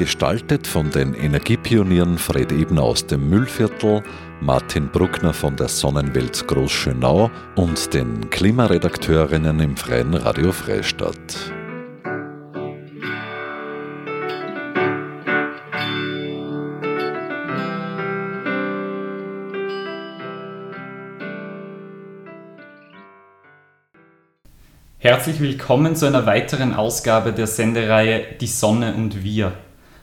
Gestaltet von den Energiepionieren Fred Ebner aus dem Müllviertel, Martin Bruckner von der Sonnenwelt Großschönau und den Klimaredakteurinnen im Freien Radio Freistadt. Herzlich willkommen zu einer weiteren Ausgabe der Sendereihe Die Sonne und wir.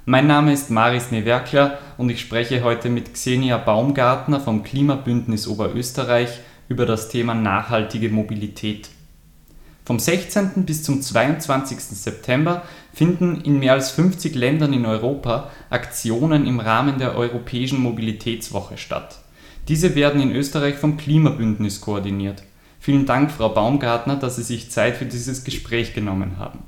Mein Name ist Maris Newerkler und ich spreche heute mit Xenia Baumgartner vom Klimabündnis Oberösterreich über das Thema nachhaltige Mobilität. Vom 16. bis zum 22. September finden in mehr als 50 Ländern in Europa Aktionen im Rahmen der Europäischen Mobilitätswoche statt. Diese werden in Österreich vom Klimabündnis koordiniert. Vielen Dank, Frau Baumgartner, dass Sie sich Zeit für dieses Gespräch genommen haben.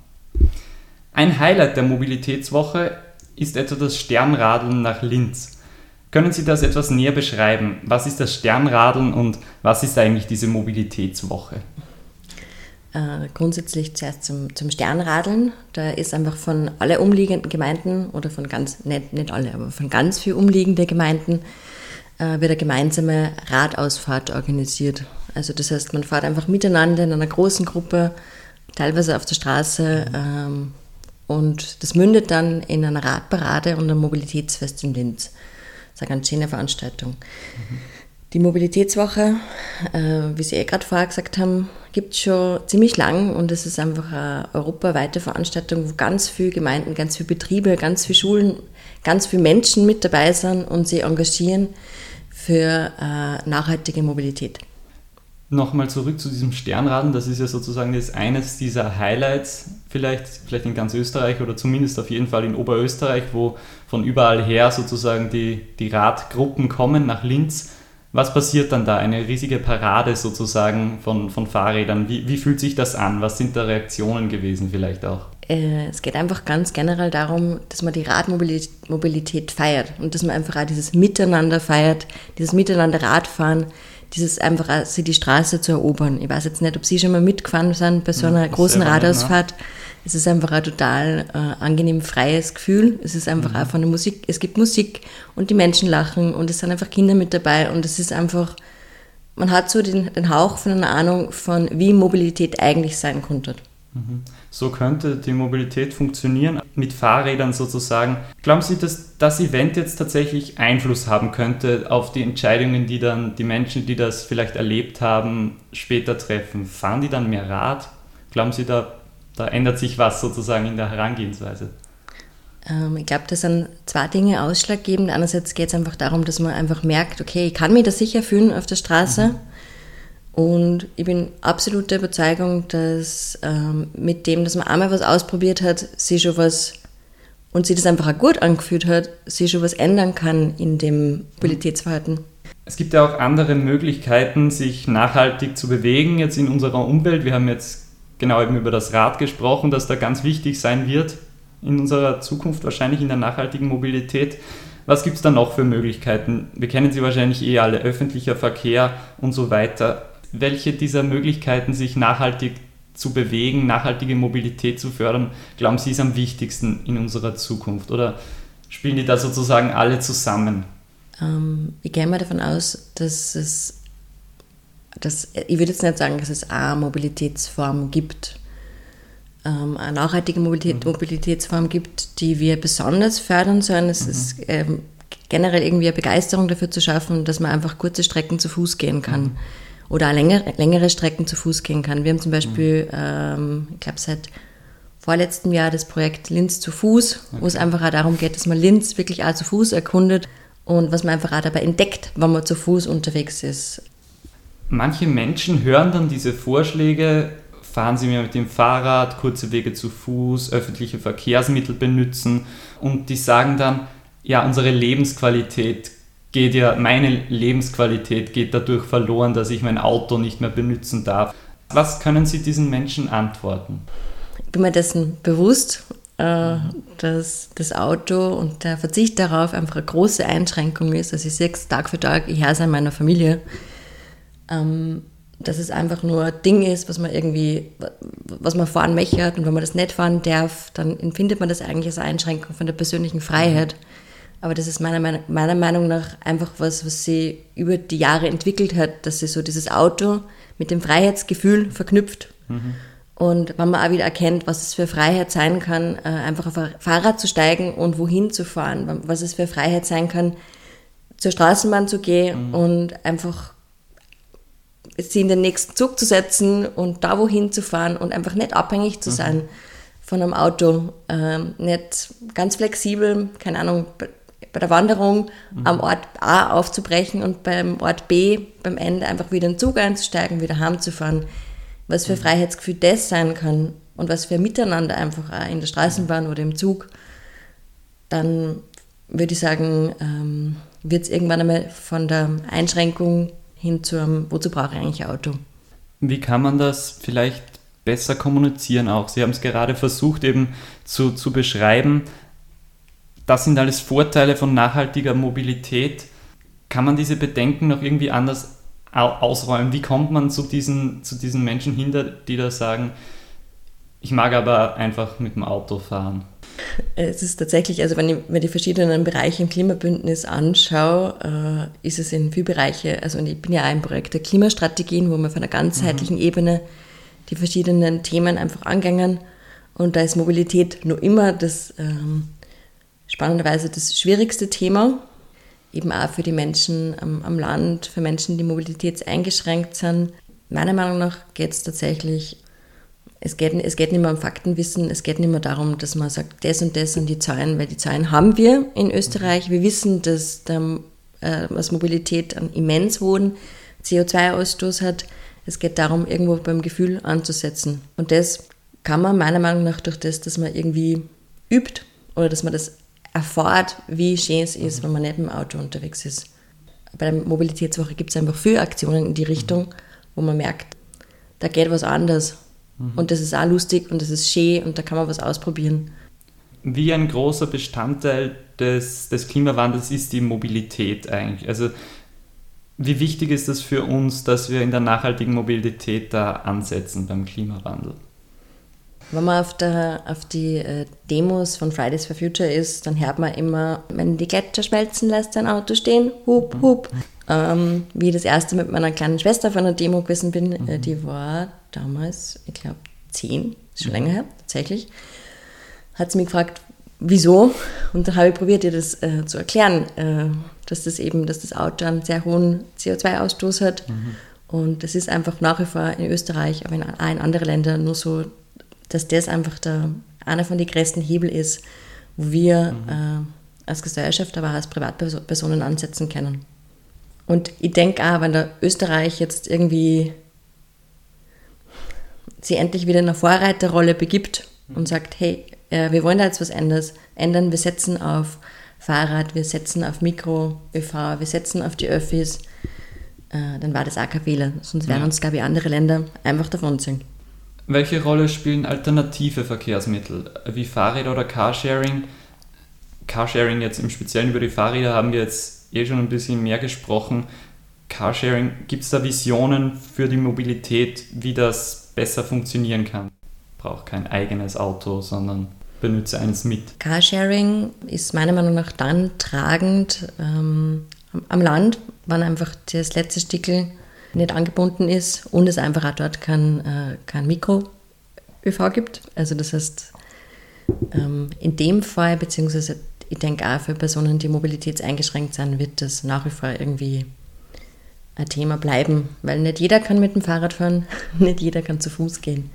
Ein Highlight der Mobilitätswoche ist etwa das Sternradeln nach Linz. Können Sie das etwas näher beschreiben? Was ist das Sternradeln und was ist eigentlich diese Mobilitätswoche? Äh, grundsätzlich zuerst zum, zum Sternradeln. Da ist einfach von alle umliegenden Gemeinden oder von ganz, nicht, nicht alle, aber von ganz viel umliegende Gemeinden äh, wird eine gemeinsame Radausfahrt organisiert. Also das heißt, man fährt einfach miteinander in einer großen Gruppe, teilweise auf der Straße ähm, und das mündet dann in einer Radparade und einem Mobilitätsfest in Linz. Das ist eine ganz schöne Veranstaltung. Mhm. Die Mobilitätswoche, äh, wie Sie eh gerade vorher gesagt haben, gibt es schon ziemlich lang und es ist einfach eine europaweite Veranstaltung, wo ganz viele Gemeinden, ganz viele Betriebe, ganz viele Schulen, ganz viele Menschen mit dabei sind und sie engagieren für äh, nachhaltige Mobilität nochmal zurück zu diesem Sternraden, das ist ja sozusagen jetzt eines dieser Highlights, vielleicht, vielleicht in ganz Österreich oder zumindest auf jeden Fall in Oberösterreich, wo von überall her sozusagen die, die Radgruppen kommen nach Linz. Was passiert dann da? Eine riesige Parade sozusagen von, von Fahrrädern. Wie, wie fühlt sich das an? Was sind da Reaktionen gewesen vielleicht auch? Äh, es geht einfach ganz generell darum, dass man die Radmobilität feiert und dass man einfach auch dieses Miteinander feiert, dieses Miteinander Radfahren, dieses einfach sie die Straße zu erobern. Ich weiß jetzt nicht, ob Sie schon mal mitgefahren sind bei so einer ja, großen Radausfahrt. Es ist einfach ein total äh, angenehm freies Gefühl. Es ist einfach mhm. auch von der Musik, es gibt Musik und die Menschen lachen und es sind einfach Kinder mit dabei und es ist einfach, man hat so den, den Hauch von einer Ahnung von, wie Mobilität eigentlich sein könnte. Mhm. So könnte die Mobilität funktionieren, mit Fahrrädern sozusagen. Glauben Sie, dass das Event jetzt tatsächlich Einfluss haben könnte auf die Entscheidungen, die dann die Menschen, die das vielleicht erlebt haben, später treffen? Fahren die dann mehr Rad? Glauben Sie, da, da ändert sich was sozusagen in der Herangehensweise? Ähm, ich glaube, das sind zwei Dinge ausschlaggebend. Einerseits geht es einfach darum, dass man einfach merkt, okay, ich kann mich da sicher fühlen auf der Straße. Mhm und ich bin absolut der Überzeugung, dass ähm, mit dem, dass man einmal was ausprobiert hat, sich schon was und sich das einfach auch gut angefühlt hat, sich schon was ändern kann in dem Mobilitätsverhalten. Es gibt ja auch andere Möglichkeiten, sich nachhaltig zu bewegen jetzt in unserer Umwelt. Wir haben jetzt genau eben über das Rad gesprochen, das da ganz wichtig sein wird in unserer Zukunft, wahrscheinlich in der nachhaltigen Mobilität. Was gibt es da noch für Möglichkeiten? Wir kennen sie wahrscheinlich eh alle, öffentlicher Verkehr und so weiter welche dieser Möglichkeiten, sich nachhaltig zu bewegen, nachhaltige Mobilität zu fördern, glauben Sie ist am wichtigsten in unserer Zukunft? Oder spielen die da sozusagen alle zusammen? Ähm, ich gehe mal davon aus, dass es, dass, ich würde jetzt nicht sagen, dass es eine Mobilitätsform gibt, ähm, eine nachhaltige Mobilität, mhm. Mobilitätsform gibt, die wir besonders fördern sollen. Es mhm. ist ähm, generell irgendwie eine Begeisterung dafür zu schaffen, dass man einfach kurze Strecken zu Fuß gehen kann. Mhm oder längere, längere Strecken zu Fuß gehen kann. Wir haben zum Beispiel, mhm. ähm, ich glaube, seit vorletztem Jahr das Projekt Linz zu Fuß, okay. wo es einfach auch darum geht, dass man Linz wirklich auch zu Fuß erkundet und was man einfach auch dabei entdeckt, wenn man zu Fuß unterwegs ist. Manche Menschen hören dann diese Vorschläge, fahren Sie mehr mit dem Fahrrad, kurze Wege zu Fuß, öffentliche Verkehrsmittel benutzen und die sagen dann, ja, unsere Lebensqualität geht ja, meine Lebensqualität geht dadurch verloren, dass ich mein Auto nicht mehr benutzen darf. Was können Sie diesen Menschen antworten? Ich bin mir dessen bewusst, äh, dass das Auto und der Verzicht darauf einfach eine große Einschränkung ist. Also ich sehe es Tag für Tag, ich herrsche in meiner Familie. Ähm, dass es einfach nur ein Ding ist, was man irgendwie, was man fahren möchte und wenn man das nicht fahren darf, dann empfindet man das eigentlich als Einschränkung von der persönlichen Freiheit. Aber das ist meiner, meiner Meinung nach einfach was, was sie über die Jahre entwickelt hat, dass sie so dieses Auto mit dem Freiheitsgefühl verknüpft. Mhm. Und wenn man auch wieder erkennt, was es für Freiheit sein kann, äh, einfach auf ein Fahrrad zu steigen und wohin zu fahren, was es für Freiheit sein kann, zur Straßenbahn zu gehen mhm. und einfach sie in den nächsten Zug zu setzen und da wohin zu fahren und einfach nicht abhängig zu mhm. sein von einem Auto. Ähm, nicht ganz flexibel, keine Ahnung, bei der Wanderung mhm. am Ort A aufzubrechen und beim Ort B beim Ende einfach wieder in den Zug einzusteigen, wieder heimzufahren. Was für mhm. Freiheitsgefühl das sein kann und was für Miteinander einfach auch in der Straßenbahn oder im Zug, dann würde ich sagen, ähm, wird es irgendwann einmal von der Einschränkung hin zu einem, wozu brauche ich eigentlich Auto? Wie kann man das vielleicht besser kommunizieren auch? Sie haben es gerade versucht eben zu, zu beschreiben. Das sind alles Vorteile von nachhaltiger Mobilität. Kann man diese Bedenken noch irgendwie anders ausräumen? Wie kommt man zu diesen, zu diesen Menschen hinter, die da sagen, ich mag aber einfach mit dem Auto fahren? Es ist tatsächlich, also wenn ich mir die verschiedenen Bereiche im Klimabündnis anschaue, äh, ist es in vielen Bereiche, also ich bin ja im Projekt der Klimastrategien, wo wir von einer ganzheitlichen mhm. Ebene die verschiedenen Themen einfach angängen. Und da ist Mobilität nur immer das, ähm, spannenderweise das schwierigste Thema, eben auch für die Menschen am, am Land, für Menschen, die mobilitätseingeschränkt sind. Meiner Meinung nach geht es tatsächlich es geht, es geht nicht mehr um Faktenwissen, es geht nicht mehr darum, dass man sagt, das und das sind die Zahlen, weil die Zahlen haben wir in Österreich. Wir wissen, dass, der, äh, dass Mobilität einen immens hohen CO2-Ausstoß hat. Es geht darum, irgendwo beim Gefühl anzusetzen. Und das kann man meiner Meinung nach durch das, dass man irgendwie übt oder dass man das erfahrt, wie schön es ist, wenn man nicht im Auto unterwegs ist. Bei der Mobilitätswoche gibt es einfach viele Aktionen in die Richtung, wo man merkt, da geht was anders Mhm. Und das ist auch lustig und das ist schön und da kann man was ausprobieren. Wie ein großer Bestandteil des, des Klimawandels ist die Mobilität eigentlich. Also wie wichtig ist es für uns, dass wir in der nachhaltigen Mobilität da ansetzen beim Klimawandel? Wenn man auf, der, auf die äh, Demos von Fridays for Future ist, dann hört man immer, wenn die Gletscher schmelzen, lässt ein Auto stehen, hup, mhm. hup. Ähm, wie ich das erste mit meiner kleinen Schwester von einer Demo gewesen bin, äh, mhm. die war damals, ich glaube, zehn, ist schon mhm. länger her, tatsächlich, hat sie mich gefragt, wieso? Und dann habe ich probiert, ihr das äh, zu erklären, äh, dass das eben, dass das Auto einen sehr hohen CO2-Ausstoß hat. Mhm. Und das ist einfach nach wie vor in Österreich, aber in, in anderen Ländern nur so, dass das einfach der, einer von den größten Hebel ist, wo wir mhm. äh, als Gesellschaft, aber auch als Privatpersonen ansetzen können. Und ich denke auch, wenn der Österreich jetzt irgendwie sie endlich wieder in eine Vorreiterrolle begibt und sagt, hey, äh, wir wollen da jetzt was anderes ändern, wir setzen auf Fahrrad, wir setzen auf Mikro-ÖV, wir setzen auf die Öffis, äh, dann war das auch kein Fehler. Sonst werden ja. uns, glaube ich, andere Länder einfach davonziehen. Welche Rolle spielen alternative Verkehrsmittel wie Fahrräder oder Carsharing? Carsharing jetzt im Speziellen über die Fahrräder haben wir jetzt eh schon ein bisschen mehr gesprochen. Carsharing, gibt es da Visionen für die Mobilität, wie das besser funktionieren kann. Braucht kein eigenes Auto, sondern benutze eines mit. Carsharing ist meiner Meinung nach dann tragend ähm, am Land, wenn einfach das letzte Stickel nicht angebunden ist und es einfach auch dort kein, äh, kein Mikro-ÖV gibt. Also das heißt, ähm, in dem Fall, beziehungsweise ich denke auch für Personen, die mobilitätseingeschränkt sind, wird das nach wie vor irgendwie ein Thema bleiben, weil nicht jeder kann mit dem Fahrrad fahren, nicht jeder kann zu Fuß gehen.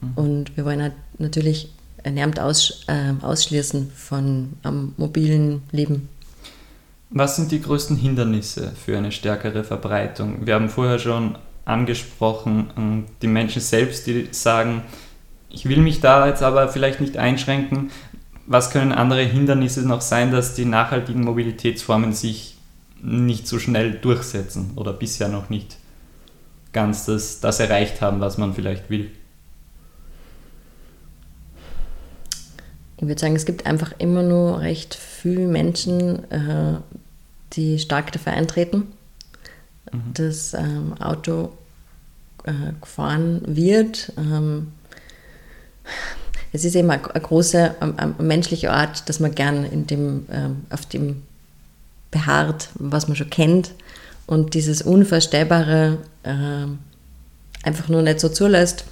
Mhm. Und wir wollen natürlich ernährt aus, äh, ausschließen von am mobilen Leben. Was sind die größten Hindernisse für eine stärkere Verbreitung? Wir haben vorher schon angesprochen, ähm, die Menschen selbst, die sagen, ich will mich da jetzt aber vielleicht nicht einschränken. Was können andere Hindernisse noch sein, dass die nachhaltigen Mobilitätsformen sich nicht so schnell durchsetzen oder bisher noch nicht? ganz das, das erreicht haben, was man vielleicht will? Ich würde sagen, es gibt einfach immer nur recht viele Menschen, äh, die stark dafür eintreten, mhm. dass ähm, Auto äh, gefahren wird. Ähm, es ist eben eine, eine große eine menschliche Art, dass man gern in dem, ähm, auf dem beharrt, was man schon kennt und dieses Unvorstellbare äh, einfach nur nicht so zulässt.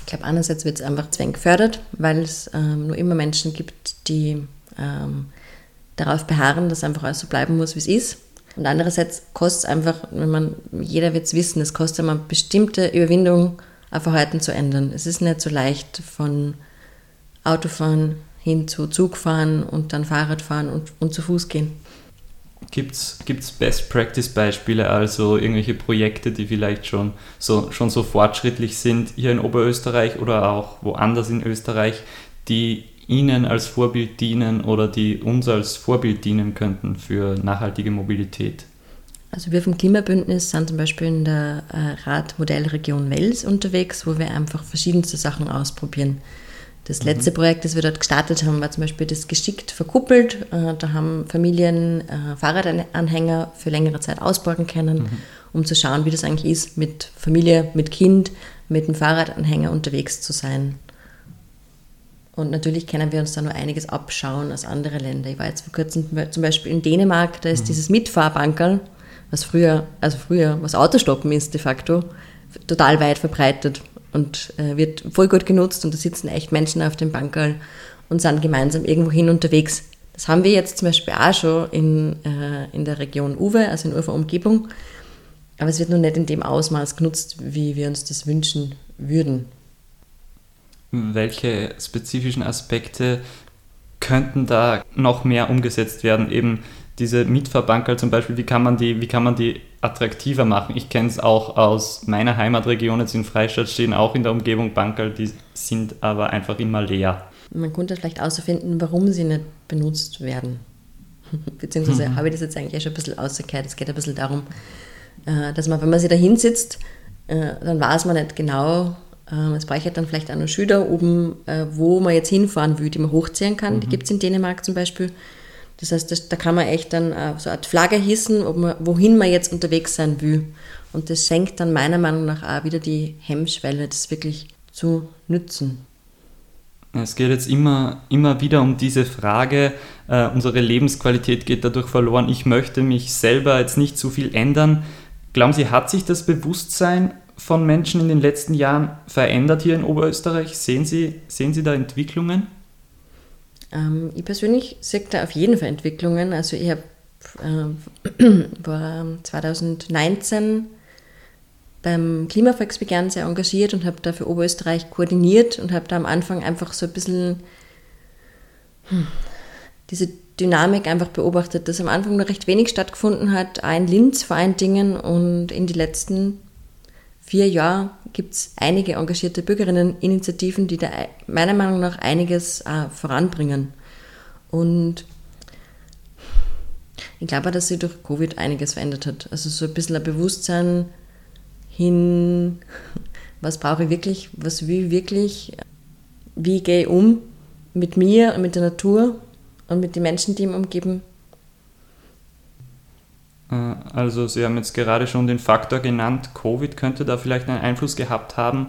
Ich glaube, einerseits wird es einfach zwäng gefördert, weil es ähm, nur immer Menschen gibt, die ähm, darauf beharren, dass einfach alles so bleiben muss, wie es ist. Und andererseits kostet es einfach, wenn man, jeder wird es wissen, es kostet eine bestimmte Überwindung, ein Verhalten zu ändern. Es ist nicht so leicht von Autofahren hin zu Zugfahren und dann Fahrradfahren und, und zu Fuß gehen. Gibt es Best-Practice-Beispiele, also irgendwelche Projekte, die vielleicht schon so, schon so fortschrittlich sind hier in Oberösterreich oder auch woanders in Österreich, die Ihnen als Vorbild dienen oder die uns als Vorbild dienen könnten für nachhaltige Mobilität? Also wir vom Klimabündnis sind zum Beispiel in der äh, Radmodellregion Wels unterwegs, wo wir einfach verschiedenste Sachen ausprobieren. Das letzte mhm. Projekt, das wir dort gestartet haben, war zum Beispiel das geschickt verkuppelt. Äh, da haben Familien äh, Fahrradanhänger für längere Zeit ausborgen können, mhm. um zu schauen, wie das eigentlich ist, mit Familie, mit Kind, mit dem Fahrradanhänger unterwegs zu sein. Und natürlich können wir uns da nur einiges abschauen aus anderen Ländern. Ich war jetzt vor kurzem zum Beispiel in Dänemark, da ist mhm. dieses Mitfahrbankerl, was früher, also früher, was Autostoppen ist de facto, total weit verbreitet und äh, wird voll gut genutzt und da sitzen echt Menschen auf dem Bankerl und sind gemeinsam irgendwohin unterwegs. Das haben wir jetzt zum Beispiel auch schon in, äh, in der Region Uwe, also in Ufer Umgebung, aber es wird nur nicht in dem Ausmaß genutzt, wie wir uns das wünschen würden. Welche spezifischen Aspekte könnten da noch mehr umgesetzt werden? Eben diese Mietverbankerl zum Beispiel, wie kann man die, wie kann man die attraktiver machen? Ich kenne es auch aus meiner Heimatregion, jetzt in Freistadt stehen auch in der Umgebung Bankerl, die sind aber einfach immer leer. Man könnte vielleicht außerfinden, warum sie nicht benutzt werden. Beziehungsweise mhm. habe ich das jetzt eigentlich schon ein bisschen ausgekehrt. Es geht ein bisschen darum, äh, dass man, wenn man sich da hinsitzt, äh, dann weiß man nicht genau, ähm, es bräuchte dann vielleicht auch noch Schüler oben, äh, wo man jetzt hinfahren will, die man hochziehen kann. Mhm. Die gibt es in Dänemark zum Beispiel. Das heißt, das, da kann man echt dann äh, so eine Art Flagge hissen, man, wohin man jetzt unterwegs sein will. Und das senkt dann meiner Meinung nach auch wieder die Hemmschwelle, das wirklich zu nützen. Es geht jetzt immer, immer wieder um diese Frage, äh, unsere Lebensqualität geht dadurch verloren, ich möchte mich selber jetzt nicht zu viel ändern. Glauben Sie, hat sich das Bewusstsein von Menschen in den letzten Jahren verändert hier in Oberösterreich? Sehen Sie, sehen Sie da Entwicklungen? Ähm, ich persönlich sehe da auf jeden Fall Entwicklungen. Also ich habe äh, war 2019 beim Klimavolksbegehren sehr engagiert und habe da für Oberösterreich koordiniert und habe da am Anfang einfach so ein bisschen hm, diese Dynamik einfach beobachtet, dass am Anfang noch recht wenig stattgefunden hat, ein Linz vor allen Dingen und in die letzten vier Jahren gibt es einige engagierte Bürgerinneninitiativen, die da meiner Meinung nach einiges äh, voranbringen. Und ich glaube, dass sich durch Covid einiges verändert hat. Also so ein bisschen ein Bewusstsein hin, was brauche ich wirklich, was will ich wirklich, wie gehe ich um mit mir und mit der Natur und mit den Menschen, die mich umgeben. Äh, also Sie haben jetzt gerade schon den Faktor genannt, Covid könnte da vielleicht einen Einfluss gehabt haben.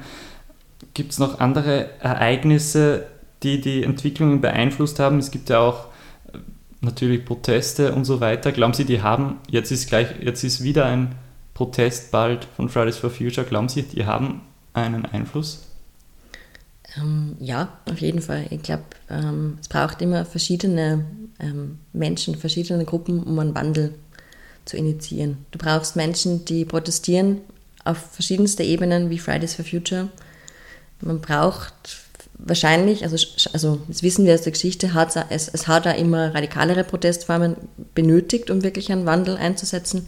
Gibt es noch andere Ereignisse, die die Entwicklungen beeinflusst haben? Es gibt ja auch äh, natürlich Proteste und so weiter. Glauben Sie, die haben, jetzt ist gleich, jetzt ist wieder ein Protest bald von Fridays for Future, glauben Sie, die haben einen Einfluss? Ähm, ja, auf jeden Fall. Ich glaube, ähm, es braucht immer verschiedene ähm, Menschen, verschiedene Gruppen, um einen Wandel zu initiieren. Du brauchst Menschen, die protestieren auf verschiedenste Ebenen wie Fridays for Future. Man braucht wahrscheinlich, also, also das wissen wir aus der Geschichte, hat es, es hat da immer radikalere Protestformen benötigt, um wirklich einen Wandel einzusetzen.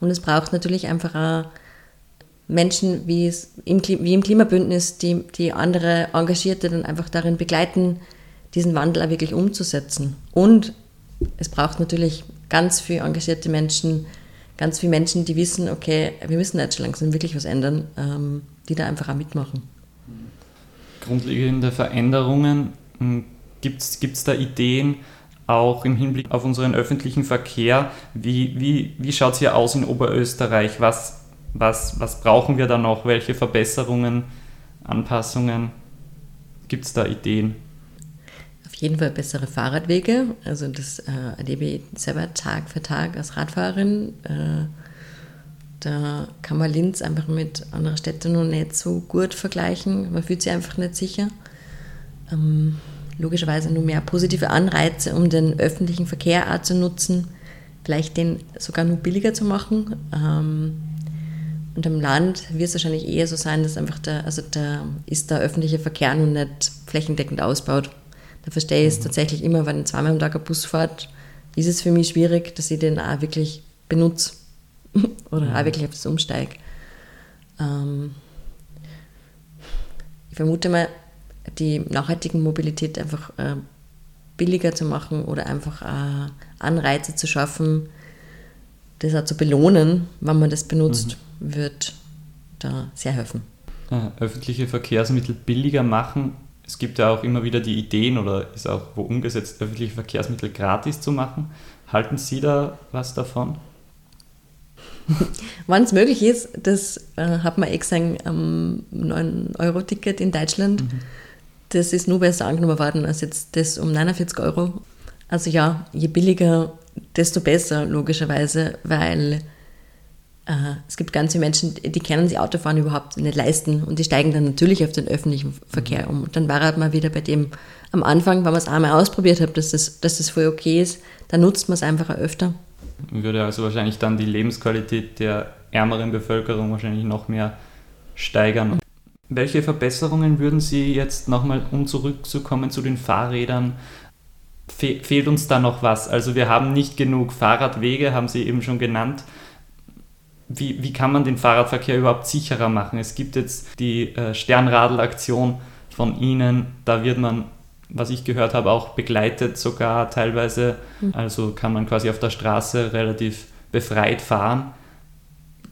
Und es braucht natürlich einfach auch Menschen wie, es im, wie im Klimabündnis, die, die andere Engagierte dann einfach darin begleiten, diesen Wandel auch wirklich umzusetzen. Und es braucht natürlich ganz viele engagierte Menschen ganz viele Menschen, die wissen, okay, wir müssen jetzt schon langsam wirklich was ändern, ähm, die da einfach auch mitmachen. Grundlegende Veränderungen, hm, gibt es da Ideen, auch im Hinblick auf unseren öffentlichen Verkehr? Wie, wie, wie schaut es hier aus in Oberösterreich? Was, was, was brauchen wir da noch? Welche Verbesserungen, Anpassungen? Gibt es da Ideen? Jeden Fall bessere Fahrradwege. Also das äh, erlebe ich selber Tag für Tag als Radfahrerin. Äh, da kann man Linz einfach mit anderen Städten noch nicht so gut vergleichen. Man fühlt sich einfach nicht sicher. Ähm, logischerweise nur mehr positive Anreize, um den öffentlichen Verkehr auch zu nutzen, vielleicht den sogar nur billiger zu machen. Ähm, und am Land wird es wahrscheinlich eher so sein, dass einfach der, also der ist der öffentliche Verkehr noch nicht flächendeckend ausbaut. Da verstehe ich es mhm. tatsächlich immer, wenn zweimal am Tag ein Bus fährt, ist es für mich schwierig, dass ich den auch wirklich benutze oder mhm. auch wirklich auf das umsteige. Ähm, ich vermute mal, die nachhaltige Mobilität einfach äh, billiger zu machen oder einfach äh, Anreize zu schaffen, das auch zu belohnen, wenn man das benutzt, mhm. wird da sehr helfen. Ja, öffentliche Verkehrsmittel billiger machen. Es gibt ja auch immer wieder die Ideen oder ist auch wo umgesetzt, öffentliche Verkehrsmittel gratis zu machen. Halten Sie da was davon? Wann es möglich ist, das äh, hat man eh gesehen am 9-Euro-Ticket in Deutschland. Mhm das ist nur besser angenommen worden als jetzt das um 49 Euro. Also ja, je billiger, desto besser, logischerweise, weil es gibt ganz viele Menschen, die können sich Autofahren überhaupt nicht leisten und die steigen dann natürlich auf den öffentlichen Verkehr um. Und dann war halt mal wieder bei dem am Anfang, wenn man es einmal ausprobiert hat, dass das, dass das voll okay ist, dann nutzt man es einfach öfter. Würde also wahrscheinlich dann die Lebensqualität der ärmeren Bevölkerung wahrscheinlich noch mehr steigern. Welche Verbesserungen würden Sie jetzt nochmal, um zurückzukommen zu den Fahrrädern, fe fehlt uns da noch was? Also wir haben nicht genug Fahrradwege, haben Sie eben schon genannt. Wie, wie kann man den Fahrradverkehr überhaupt sicherer machen? Es gibt jetzt die äh, Sternradl-Aktion von Ihnen, da wird man, was ich gehört habe, auch begleitet sogar teilweise. Mhm. Also kann man quasi auf der Straße relativ befreit fahren.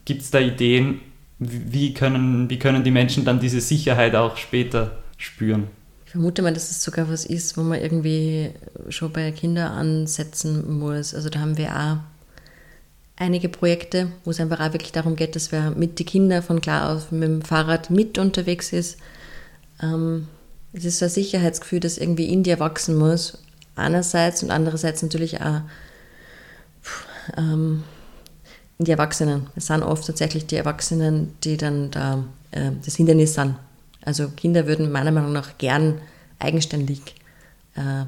Gibt es da Ideen, wie können, wie können die Menschen dann diese Sicherheit auch später spüren? Ich vermute mal, dass es sogar was ist, wo man irgendwie schon bei Kindern ansetzen muss. Also da haben wir auch einige Projekte, wo es einfach auch wirklich darum geht, dass wer mit den Kindern von klar auf mit dem Fahrrad mit unterwegs ist. Ähm, es ist so ein Sicherheitsgefühl, das irgendwie in dir wachsen muss. Einerseits und andererseits natürlich auch ähm, die Erwachsenen. Es sind oft tatsächlich die Erwachsenen, die dann da, äh, das Hindernis sind. Also Kinder würden meiner Meinung nach gern eigenständig äh,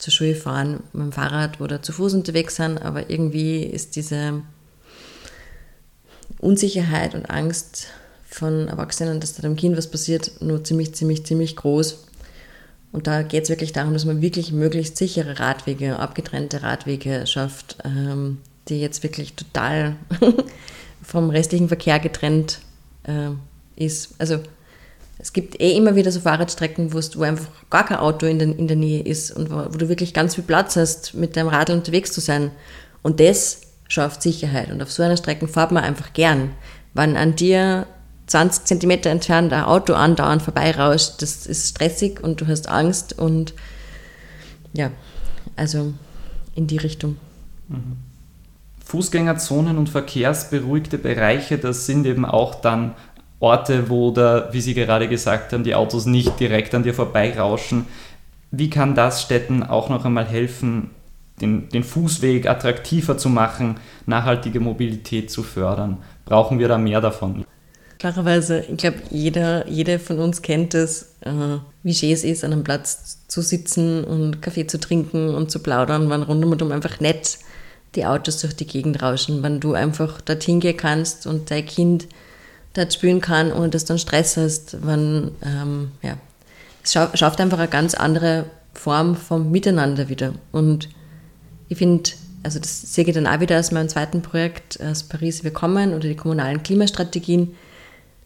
zur Schule fahren, mit dem Fahrrad oder zu Fuß unterwegs sein, aber irgendwie ist diese Unsicherheit und Angst von Erwachsenen, dass da dem Kind was passiert, nur ziemlich, ziemlich, ziemlich groß. Und da geht es wirklich darum, dass man wirklich möglichst sichere Radwege, abgetrennte Radwege schafft, ähm, die jetzt wirklich total vom restlichen Verkehr getrennt äh, ist. Also es gibt eh immer wieder so Fahrradstrecken, wo einfach gar kein Auto in, den, in der Nähe ist und wo, wo, du wirklich ganz viel Platz hast, mit deinem Radl unterwegs zu sein. Und das schafft Sicherheit. Und auf so einer Strecke fährt man einfach gern. Wenn an dir 20 Zentimeter entfernt ein Auto andauernd vorbeirauscht, das ist stressig und du hast Angst und ja, also in die Richtung. Mhm. Fußgängerzonen und verkehrsberuhigte Bereiche, das sind eben auch dann Orte, wo da, wie Sie gerade gesagt haben, die Autos nicht direkt an dir vorbeirauschen. Wie kann das Städten auch noch einmal helfen, den, den Fußweg attraktiver zu machen, nachhaltige Mobilität zu fördern? Brauchen wir da mehr davon? Klarerweise, ich glaube, jeder, jeder von uns kennt es, äh, wie schön es ist, an einem Platz zu sitzen und Kaffee zu trinken und zu plaudern, wenn rundum einfach nett die Autos durch die Gegend rauschen, wenn du einfach dorthin gehen kannst und dein Kind dort spielen kann, ohne dass du dann Stress hast, wenn, ähm, ja, es schafft einfach eine ganz andere Form vom Miteinander wieder. Und ich finde, also das sehe ich dann auch wieder aus meinem zweiten Projekt aus Paris Wir kommen oder die kommunalen Klimastrategien.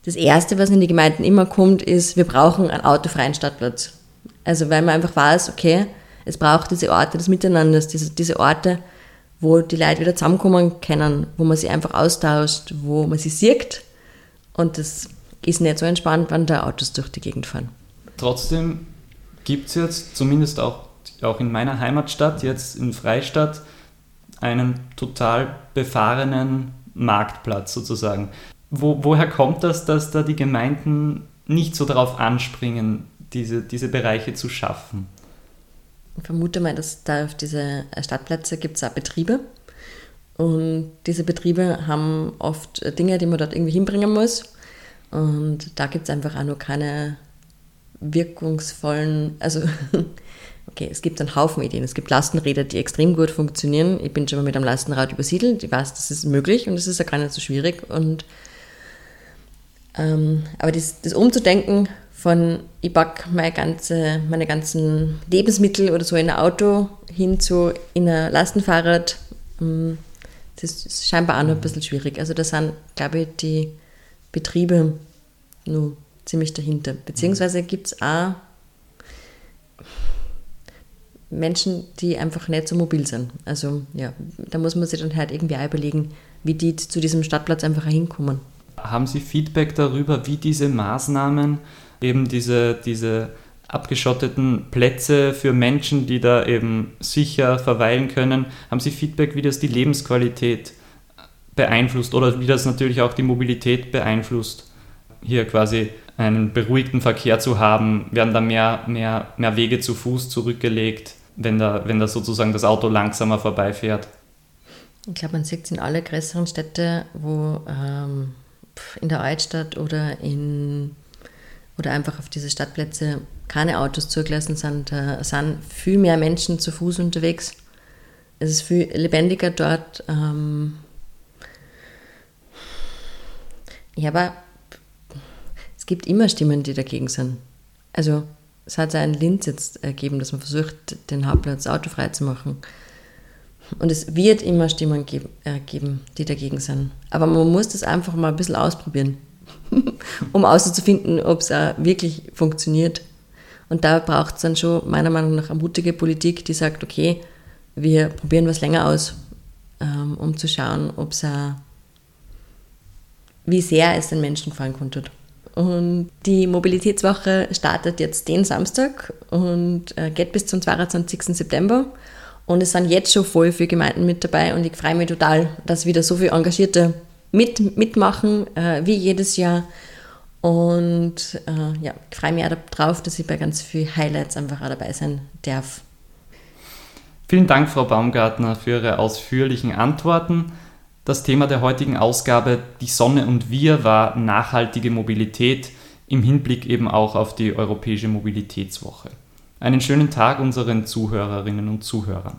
Das Erste, was in die Gemeinden immer kommt, ist, wir brauchen einen autofreien Stadtplatz. Also weil man einfach weiß, okay, es braucht diese Orte des Miteinanders, diese, diese Orte, wo die Leute wieder zusammenkommen können, wo man sich einfach austauscht, wo man sich sieht. Und das ist nicht so entspannt, wenn da Autos durch die Gegend fahren. Trotzdem gibt es jetzt, zumindest auch, auch in meiner Heimatstadt, jetzt in Freistadt, einen total befahrenen Marktplatz sozusagen. Wo, woher kommt das, dass da die Gemeinden nicht so darauf anspringen, diese, diese Bereiche zu schaffen? Ich vermute mal, dass da auf diese Stadtplätze gibt es auch Betriebe. Und diese Betriebe haben oft Dinge, die man dort irgendwie hinbringen muss. Und da gibt es einfach auch noch keine wirkungsvollen, also okay, es gibt einen Haufen Ideen. Es gibt Lastenräder, die extrem gut funktionieren. Ich bin schon mal mit einem Lastenrad übersiedelt. Ich weiß, das ist möglich und es ist ja gar nicht so schwierig. Und, ähm, aber das, das umzudenken von, ich packe meine, ganze, meine ganzen Lebensmittel oder so in ein Auto hin zu in ein Lastenfahrrad, ähm, das ist scheinbar auch noch ein bisschen schwierig. Also da sind, glaube ich, die Betriebe nur ziemlich dahinter. Beziehungsweise gibt es auch Menschen, die einfach nicht so mobil sind. Also ja, da muss man sich dann halt irgendwie auch überlegen, wie die zu diesem Stadtplatz einfach hinkommen. Haben Sie Feedback darüber, wie diese Maßnahmen eben diese, diese abgeschotteten Plätze für Menschen, die da eben sicher verweilen können, haben Sie Feedback, wie das die Lebensqualität beeinflusst oder wie das natürlich auch die Mobilität beeinflusst? Hier quasi einen beruhigten Verkehr zu haben, werden da mehr, mehr, mehr Wege zu Fuß zurückgelegt wenn da, wenn da sozusagen das Auto langsamer vorbeifährt. Ich glaube, man sieht es in alle größeren Städte, wo ähm, in der Altstadt oder in oder einfach auf diese Stadtplätze keine Autos zugelassen sind, da sind viel mehr Menschen zu Fuß unterwegs. Es ist viel lebendiger dort. Ähm ja, aber es gibt immer Stimmen, die dagegen sind. Also es hat ja in Linz jetzt ergeben, dass man versucht, den Hauptplatz autofrei zu machen. Und es wird immer Stimmen geben, äh, geben, die dagegen sind. Aber man muss das einfach mal ein bisschen ausprobieren, um auszufinden, ob es auch wirklich funktioniert. Und da braucht es dann schon meiner Meinung nach eine mutige Politik, die sagt, okay, wir probieren was länger aus, ähm, um zu schauen, ob es wie sehr es den Menschen gefallen konnte. Und die Mobilitätswoche startet jetzt den Samstag und äh, geht bis zum 22. September. Und es sind jetzt schon voll viele Gemeinden mit dabei und ich freue mich total, dass wieder so viele Engagierte mit, mitmachen, äh, wie jedes Jahr. Und äh, ja, ich freue mich auch darauf, dass ich bei ganz vielen Highlights einfach auch dabei sein darf. Vielen Dank, Frau Baumgartner, für Ihre ausführlichen Antworten. Das Thema der heutigen Ausgabe Die Sonne und wir war nachhaltige Mobilität im Hinblick eben auch auf die Europäische Mobilitätswoche. Einen schönen Tag unseren Zuhörerinnen und Zuhörern.